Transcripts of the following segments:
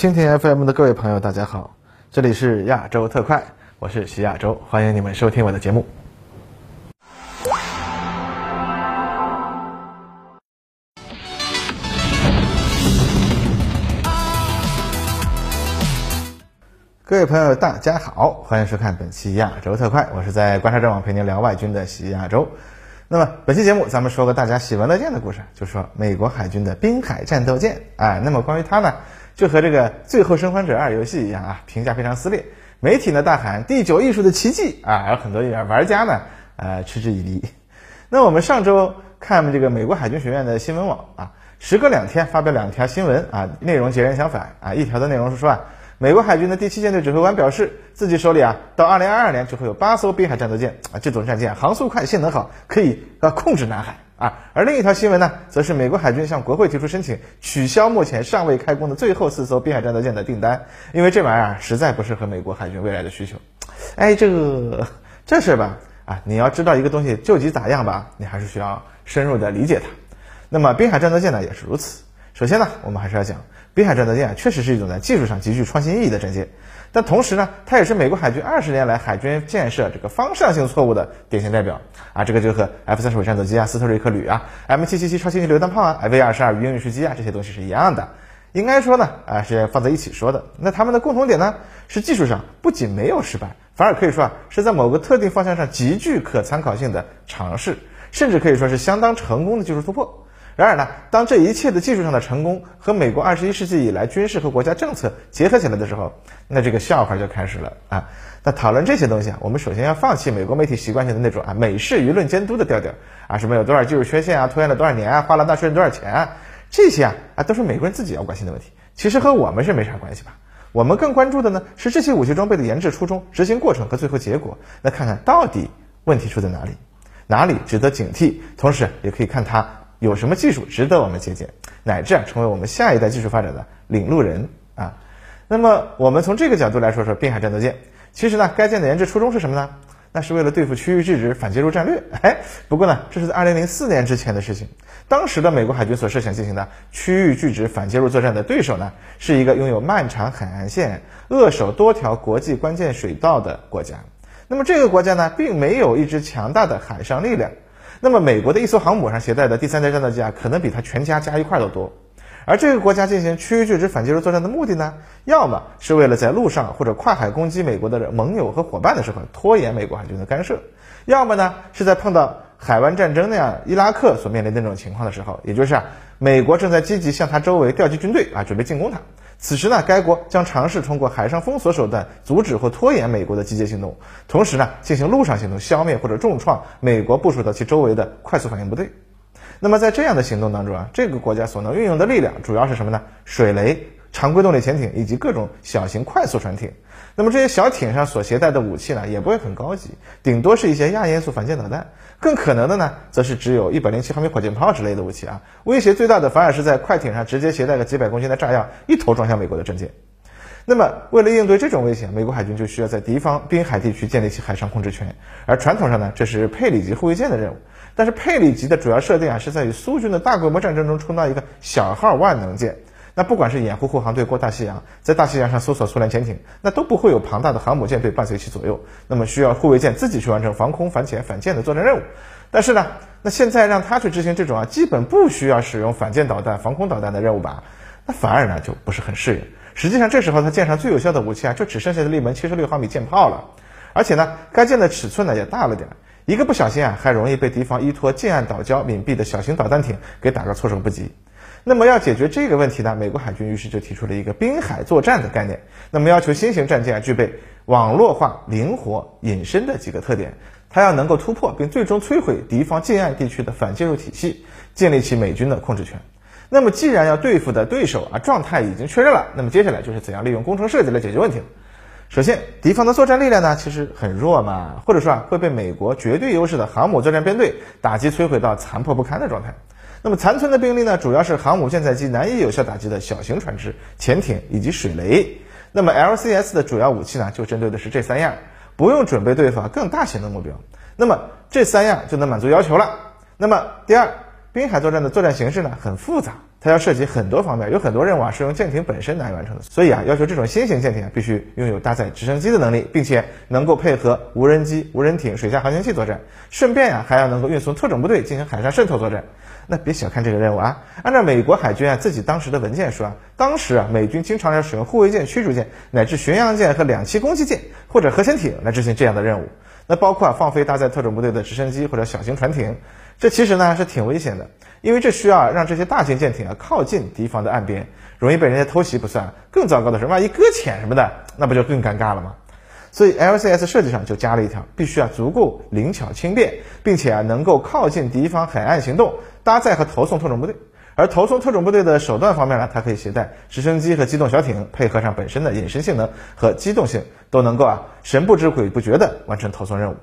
蜻蜓 FM 的各位朋友，大家好，这里是亚洲特快，我是徐亚洲，欢迎你们收听我的节目。各位朋友，大家好，欢迎收看本期亚洲特快，我是在观察者网陪您聊外军的徐亚洲。那么本期节目，咱们说个大家喜闻乐见的故事，就说美国海军的滨海战斗舰。哎，那么关于它呢，就和这个《最后生还者二》游戏一样啊，评价非常撕裂。媒体呢大喊第九艺术的奇迹啊，而很多玩家呢，呃，嗤之以鼻。那我们上周看这个美国海军学院的新闻网啊，时隔两天发表两条新闻啊，内容截然相反啊。一条的内容是说啊。美国海军的第七舰队指挥官表示，自己手里啊，到二零二二年就会有八艘滨海战斗舰啊，这种战舰航速快、性能好，可以啊控制南海啊。而另一条新闻呢，则是美国海军向国会提出申请，取消目前尚未开工的最后四艘滨海战斗舰的订单，因为这玩意儿实在不适合美国海军未来的需求。哎，这个这事吧啊，你要知道一个东西究竟咋样吧，你还是需要深入的理解它。那么滨海战斗舰呢，也是如此。首先呢，我们还是要讲。滨海战斗舰确实是一种在技术上极具创新意义的战舰，但同时呢，它也是美国海军二十年来海军建设这个方向性错误的典型代表啊！这个就和 F 三十五战斗机啊、斯特瑞克旅啊、M 七七七超轻型榴弹炮啊、V 二十二鱼鹰运输机啊这些东西是一样的。应该说呢，啊是放在一起说的。那它们的共同点呢，是技术上不仅没有失败，反而可以说啊是在某个特定方向上极具可参考性的尝试，甚至可以说是相当成功的技术突破。然而呢，当这一切的技术上的成功和美国二十一世纪以来军事和国家政策结合起来的时候，那这个笑话就开始了啊！那讨论这些东西啊，我们首先要放弃美国媒体习惯性的那种啊美式舆论监督的调调啊，什么有多少技术缺陷啊，拖延了多少年啊，花了纳税人多少钱啊，这些啊啊都是美国人自己要关心的问题，其实和我们是没啥关系吧？我们更关注的呢是这些武器装备的研制初衷、执行过程和最后结果，那看看到底问题出在哪里，哪里值得警惕，同时也可以看它。有什么技术值得我们借鉴，乃至啊成为我们下一代技术发展的领路人啊？那么我们从这个角度来说说滨海战斗舰。其实呢，该舰的研制初衷是什么呢？那是为了对付区域拒止反介入战略。哎，不过呢，这是在二零零四年之前的事情。当时的美国海军所设想进行的区域拒止反介入作战的对手呢，是一个拥有漫长海岸线、扼守多条国际关键水道的国家。那么这个国家呢，并没有一支强大的海上力量。那么，美国的一艘航母上携带的第三代战斗机啊，可能比他全家加一块都多。而这个国家进行区域拒止反介入作战的目的呢，要么是为了在陆上或者跨海攻击美国的盟友和伙伴的时候拖延美国海军的干涉，要么呢是在碰到海湾战争那样伊拉克所面临的那种情况的时候，也就是啊，美国正在积极向他周围调集军队啊，准备进攻他。此时呢，该国将尝试通过海上封锁手段阻止或拖延美国的集结行动，同时呢，进行陆上行动消灭或者重创美国部署到其周围的快速反应部队。那么在这样的行动当中啊，这个国家所能运用的力量主要是什么呢？水雷、常规动力潜艇以及各种小型快速船艇。那么这些小艇上所携带的武器呢，也不会很高级，顶多是一些亚音速反舰导弹。更可能的呢，则是只有一百零七毫米火箭炮之类的武器啊。威胁最大的反而是在快艇上直接携带个几百公斤的炸药，一头撞向美国的战舰。那么，为了应对这种危险，美国海军就需要在敌方滨海地区建立起海上控制权。而传统上呢，这是佩里级护卫舰的任务。但是佩里级的主要设定啊，是在与苏军的大规模战争中充当一个小号万能舰。那不管是掩护护航队过大西洋，在大西洋上搜索苏联潜艇，那都不会有庞大的航母舰队伴随其左右。那么需要护卫舰自己去完成防空、反潜、反舰的作战任务。但是呢，那现在让他去执行这种啊，基本不需要使用反舰导弹、防空导弹的任务吧？那反而呢就不是很适应。实际上这时候他舰上最有效的武器啊，就只剩下的一门七十六毫米舰炮了。而且呢，该舰的尺寸呢也大了点，一个不小心啊，还容易被敌方依托近岸岛礁隐蔽的小型导弹艇给打个措手不及。那么要解决这个问题呢，美国海军于是就提出了一个滨海作战的概念。那么要求新型战舰啊具备网络化、灵活、隐身的几个特点，它要能够突破并最终摧毁敌方近岸地区的反介入体系，建立起美军的控制权。那么既然要对付的对手啊状态已经确认了，那么接下来就是怎样利用工程设计来解决问题。首先，敌方的作战力量呢其实很弱嘛，或者说啊会被美国绝对优势的航母作战编队打击摧毁到残破不堪的状态。那么残存的兵力呢，主要是航母舰载机难以有效打击的小型船只、潜艇以及水雷。那么 LCS 的主要武器呢，就针对的是这三样，不用准备对付更大型的目标。那么这三样就能满足要求了。那么第二，滨海作战的作战形式呢很复杂它要涉及很多方面，有很多任务啊是用舰艇本身来完成的。所以啊，要求这种新型舰艇啊必须拥有搭载直升机的能力，并且能够配合无人机、无人艇、水下航行器作战，顺便呀还要能够运送特种部队进行海上渗透作战。那别小看这个任务啊！按照美国海军啊自己当时的文件说啊，当时啊美军经常要使用护卫舰、驱逐舰乃至巡洋舰和两栖攻击舰或者核潜艇来执行这样的任务。那包括啊放飞搭载特种部队的直升机或者小型船艇，这其实呢是挺危险的，因为这需要让这些大型舰艇啊靠近敌方的岸边，容易被人家偷袭不算，更糟糕的是万一搁浅什么的，那不就更尴尬了吗？所以 LCS 设计上就加了一条，必须要足够灵巧轻便，并且啊能够靠近敌方海岸行动。搭载和投送特种部队，而投送特种部队的手段方面呢，它可以携带直升机和机动小艇，配合上本身的隐身性能和机动性，都能够啊神不知鬼不觉的完成投送任务。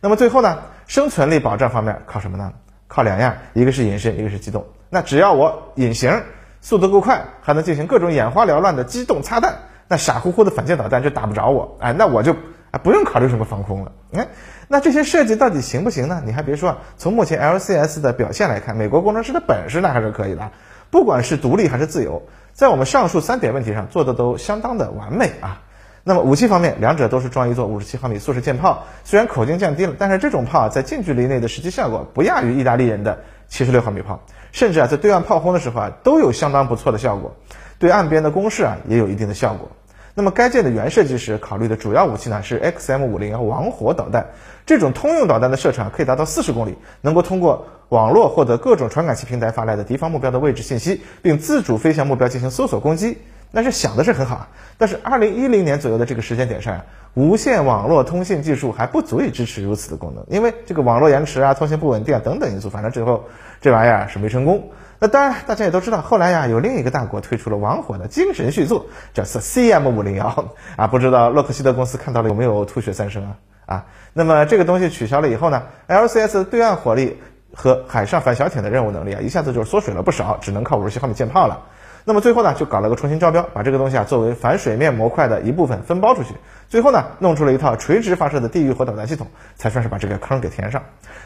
那么最后呢，生存力保障方面靠什么呢？靠两样，一个是隐身，一个是机动。那只要我隐形，速度够快，还能进行各种眼花缭乱的机动擦弹，那傻乎乎的反舰导弹就打不着我，哎，那我就。啊，不用考虑什么防空了。哎，那这些设计到底行不行呢？你还别说，啊从目前 LCS 的表现来看，美国工程师的本事那还是可以的。不管是独立还是自由，在我们上述三点问题上做的都相当的完美啊。那么武器方面，两者都是装一座五十七毫米速射舰炮，虽然口径降低了，但是这种炮在近距离内的实际效果不亚于意大利人的七十六毫米炮，甚至啊在对岸炮轰的时候啊都有相当不错的效果，对岸边的攻势啊也有一定的效果。那么该舰的原设计时考虑的主要武器呢是 XM 五零幺王火导弹，这种通用导弹的射程可以达到四十公里，能够通过网络获得各种传感器平台发来的敌方目标的位置信息，并自主飞向目标进行搜索攻击。那是想的是很好啊，但是二零一零年左右的这个时间点上，无线网络通信技术还不足以支持如此的功能，因为这个网络延迟啊、通信不稳定啊等等因素，反正最后这玩意儿是没成功。那当然，大家也都知道，后来呀，有另一个大国推出了王火的精神续作，叫 CM 五零幺啊，不知道洛克希德公司看到了有没有吐血三升啊？啊，那么这个东西取消了以后呢，LCS 对岸火力和海上反小艇的任务能力啊，一下子就缩水了不少，只能靠五十七毫米舰炮了。那么最后呢，就搞了个重新招标，把这个东西啊作为反水面模块的一部分分包出去，最后呢，弄出了一套垂直发射的地狱火导弹系统，才算是把这个坑给填上。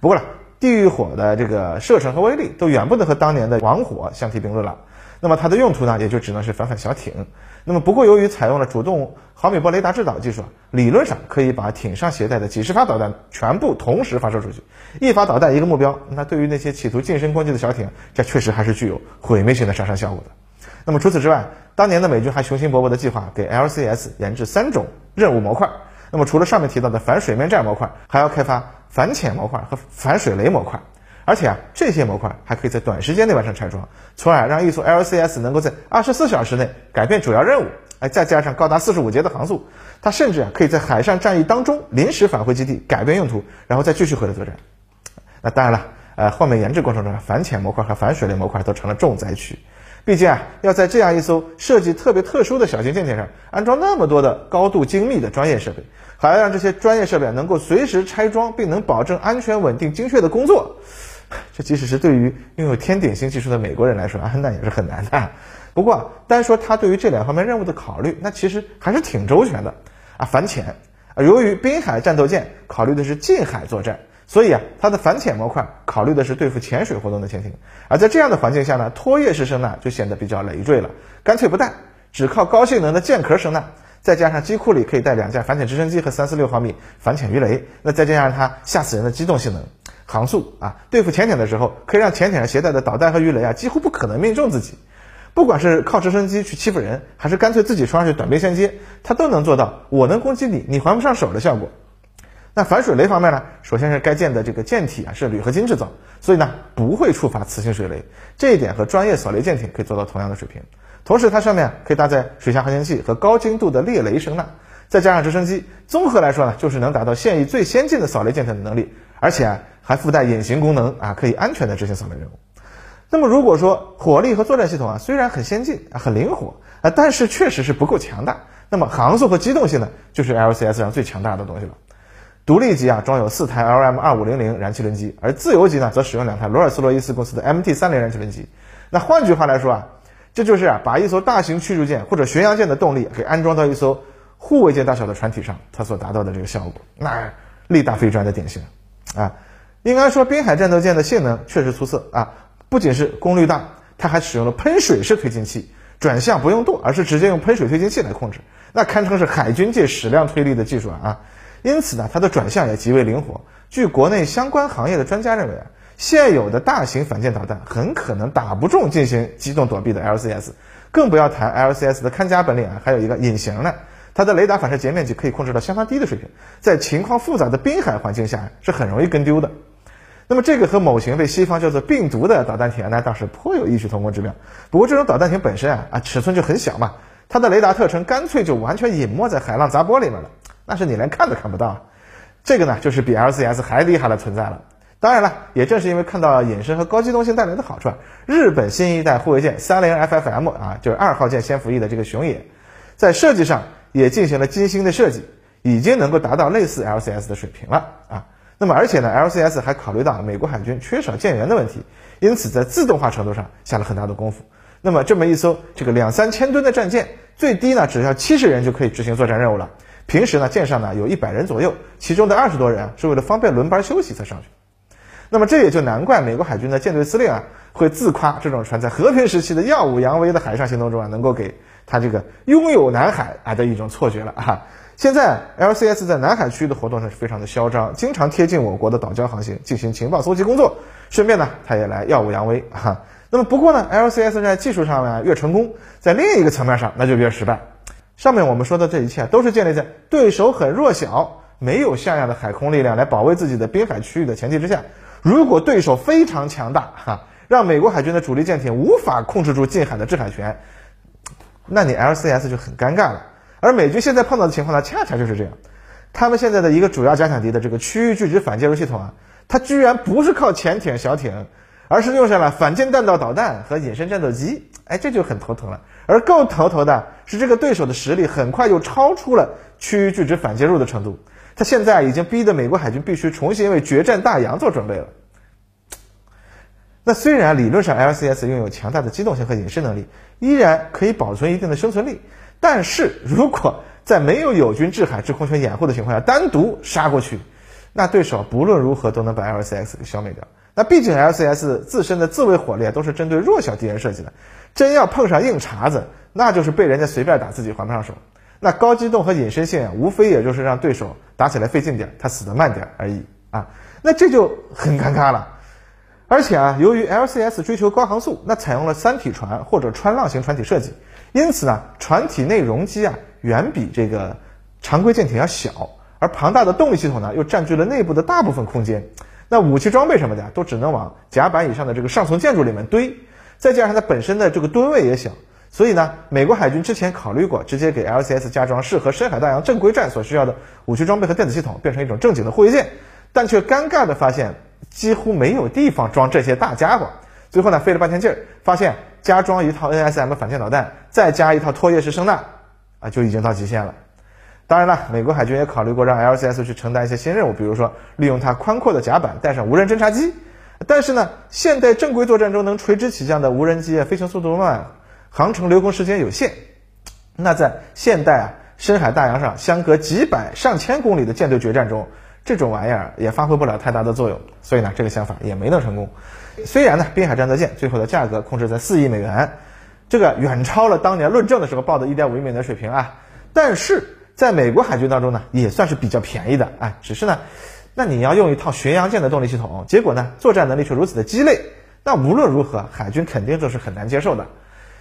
不过了。地狱火的这个射程和威力都远不能和当年的王火相提并论了。那么它的用途呢，也就只能是反反小艇。那么不过由于采用了主动毫米波雷达制导技术，理论上可以把艇上携带的几十发导弹全部同时发射出去，一发导弹一个目标。那对于那些企图近身攻击的小艇，这确实还是具有毁灭性的杀伤效果的。那么除此之外，当年的美军还雄心勃勃的计划给 LCS 研制三种任务模块。那么除了上面提到的反水面战模块，还要开发。反潜模块和反水雷模块，而且啊，这些模块还可以在短时间内完成拆装，从而让一艘 LCS 能够在二十四小时内改变主要任务。哎，再加上高达四十五节的航速，它甚至啊可以在海上战役当中临时返回基地，改变用途，然后再继续回来作战。那当然了，呃，后面研制过程中，反潜模块和反水雷模块都成了重灾区。毕竟啊，要在这样一艘设计特别特殊的小型舰艇上安装那么多的高度精密的专业设备。还要让这些专业设备能够随时拆装，并能保证安全、稳定、精确的工作，这即使是对于拥有天顶星技术的美国人来说啊，那也是很难的。不过，单说他对于这两方面任务的考虑，那其实还是挺周全的啊。反潜啊，由于滨海战斗舰考虑的是近海作战，所以啊，它的反潜模块考虑的是对付潜水活动的潜艇。而在这样的环境下呢，拖曳式声呐就显得比较累赘了，干脆不带，只靠高性能的舰壳声呐。再加上机库里可以带两架反潜直升机和三四六毫米反潜鱼雷，那再加上它吓死人的机动性能、航速啊，对付潜艇的时候，可以让潜艇上携带的导弹和鱼雷啊几乎不可能命中自己。不管是靠直升机去欺负人，还是干脆自己冲上去短兵相接，它都能做到我能攻击你，你还不上手的效果。那反水雷方面呢？首先是该舰的这个舰体啊是铝合金制造，所以呢不会触发磁性水雷，这一点和专业扫雷舰艇可以做到同样的水平。同时，它上面可以搭载水下航行器和高精度的猎雷声呐，再加上直升机，综合来说呢，就是能达到现役最先进的扫雷舰艇的能力，而且啊还附带隐形功能啊，可以安全的执行扫雷任务。那么，如果说火力和作战系统啊虽然很先进啊很灵活啊，但是确实是不够强大。那么航速和机动性呢，就是 LCS 上最强大的东西了。独立级啊装有四台 LM 二五零零燃气轮机，而自由级呢则使用两台罗尔斯罗伊斯公司的 MT 三零燃气轮机。那换句话来说啊。这就是啊，把一艘大型驱逐舰或者巡洋舰的动力给安装到一艘护卫舰大小的船体上，它所达到的这个效果，那力大非专的典型啊。应该说，滨海战斗舰的性能确实出色啊，不仅是功率大，它还使用了喷水式推进器，转向不用舵，而是直接用喷水推进器来控制，那堪称是海军界矢量推力的技术啊！因此呢，它的转向也极为灵活。据国内相关行业的专家认为啊，现有的大型反舰导弹很可能打不中进行机动躲避的 LCS，更不要谈 LCS 的看家本领啊，还有一个隐形呢。它的雷达反射截面积可以控制到相当低的水平，在情况复杂的滨海环境下是很容易跟丢的。那么这个和某型被西方叫做病毒的导弹艇，那倒是颇有异曲同工之妙。不过这种导弹艇本身啊啊尺寸就很小嘛，它的雷达特征干脆就完全隐没在海浪杂波里面了，那是你连看都看不到。这个呢就是比 LCS 还厉害的存在了。当然了，也正是因为看到隐身和高机动性带来的好处，日本新一代护卫舰三零 FFM 啊，就是二号舰先服役的这个熊野，在设计上。也进行了精心的设计，已经能够达到类似 LCS 的水平了啊。那么而且呢，LCS 还考虑到美国海军缺少舰员的问题，因此在自动化程度上下了很大的功夫。那么这么一艘这个两三千吨的战舰，最低呢只要七十人就可以执行作战任务了。平时呢舰上呢有一百人左右，其中的二十多人是为了方便轮班休息才上去。那么这也就难怪美国海军的舰队司令啊会自夸这种船在和平时期的耀武扬威的海上行动中啊能够给。他这个拥有南海啊的一种错觉了啊！现在 LCS 在南海区域的活动呢是非常的嚣张，经常贴近我国的岛礁航行进行情报搜集工作，顺便呢他也来耀武扬威啊。那么不过呢，LCS 在技术上呢越成功，在另一个层面上那就越失败。上面我们说的这一切都是建立在对手很弱小，没有像样的海空力量来保卫自己的滨海区域的前提之下。如果对手非常强大 哈，让美国海军的主力舰艇无法控制住近海的制海权。那你 LCS 就很尴尬了，而美军现在碰到的情况呢，恰恰就是这样。他们现在的一个主要假想敌的这个区域拒止反介入系统啊，它居然不是靠潜艇、小艇，而是用上了反舰弹道导弹和隐身战斗机。哎，这就很头疼了。而更头疼的是，这个对手的实力很快又超出了区域拒止反介入的程度。他现在已经逼得美国海军必须重新为决战大洋做准备了。那虽然理论上 LCS 拥有强大的机动性和隐身能力，依然可以保存一定的生存力，但是如果在没有友军制海制空权掩护的情况下单独杀过去，那对手不论如何都能把 LCS 给消灭掉。那毕竟 LCS 自身的自卫火力都是针对弱小敌人设计的，真要碰上硬茬子，那就是被人家随便打自己还不上手。那高机动和隐身性啊，无非也就是让对手打起来费劲点，他死得慢点而已啊。那这就很尴尬了。而且啊，由于 LCS 追求高航速，那采用了三体船或者穿浪型船体设计，因此呢，船体内容积啊远比这个常规舰艇要小，而庞大的动力系统呢又占据了内部的大部分空间，那武器装备什么的都只能往甲板以上的这个上层建筑里面堆，再加上它本身的这个吨位也小，所以呢，美国海军之前考虑过直接给 LCS 加装适合深海大洋正规战所需要的武器装备和电子系统，变成一种正经的护卫舰，但却尴尬的发现。几乎没有地方装这些大家伙，最后呢费了半天劲儿，发现加装一套 NSM 反舰导弹，再加一套拖曳式声呐，啊就已经到极限了。当然了，美国海军也考虑过让 LCS 去承担一些新任务，比如说利用它宽阔的甲板带上无人侦察机。但是呢，现代正规作战中能垂直起降的无人机啊飞行速度慢，航程留空时间有限。那在现代啊深海大洋上相隔几百上千公里的舰队决战中。这种玩意儿也发挥不了太大的作用，所以呢，这个想法也没能成功。虽然呢，滨海战斗舰最后的价格控制在四亿美元，这个远超了当年论证的时候报的一点五亿美元水平啊，但是在美国海军当中呢，也算是比较便宜的啊。只是呢，那你要用一套巡洋舰的动力系统，结果呢，作战能力却如此的鸡肋，那无论如何，海军肯定都是很难接受的。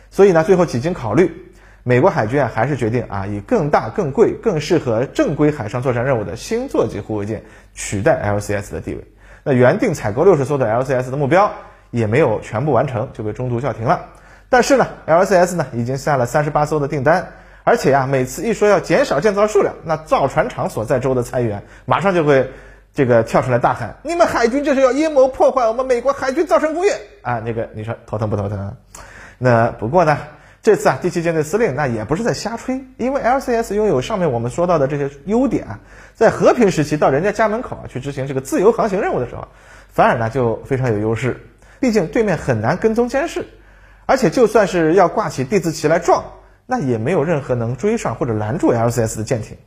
所以呢，最后几经考虑。美国海军啊，还是决定啊，以更大、更贵、更适合正规海上作战任务的新座级护卫舰取代 LCS 的地位。那原定采购六十艘的 LCS 的目标也没有全部完成，就被中途叫停了。但是呢，LCS 呢已经下了三十八艘的订单，而且呀，每次一说要减少建造数量，那造船厂所在州的裁员马上就会这个跳出来大喊：“你们海军这是要阴谋破坏我们美国海军造船工业啊！”那个你说头疼不头疼？那不过呢？这次啊，第七舰队司令那也不是在瞎吹，因为 LCS 拥有上面我们说到的这些优点啊，在和平时期到人家家门口啊去执行这个自由航行任务的时候，反而呢就非常有优势。毕竟对面很难跟踪监视，而且就算是要挂起地字旗来撞，那也没有任何能追上或者拦住 LCS 的舰艇。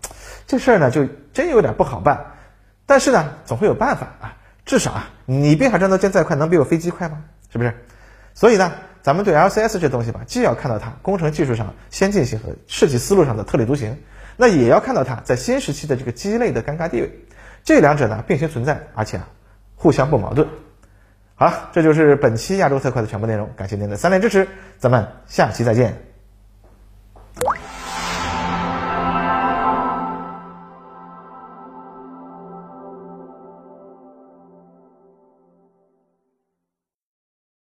这事儿呢就真有点不好办，但是呢总会有办法啊，至少啊你滨海战斗舰再快能比我飞机快吗？是不是？所以呢。咱们对 LCS 这东西吧，既要看到它工程技术上先进性和设计思路上的特立独行，那也要看到它在新时期的这个鸡肋的尴尬地位。这两者呢并行存在，而且啊互相不矛盾。好了，这就是本期亚洲特快的全部内容，感谢您的三连支持，咱们下期再见。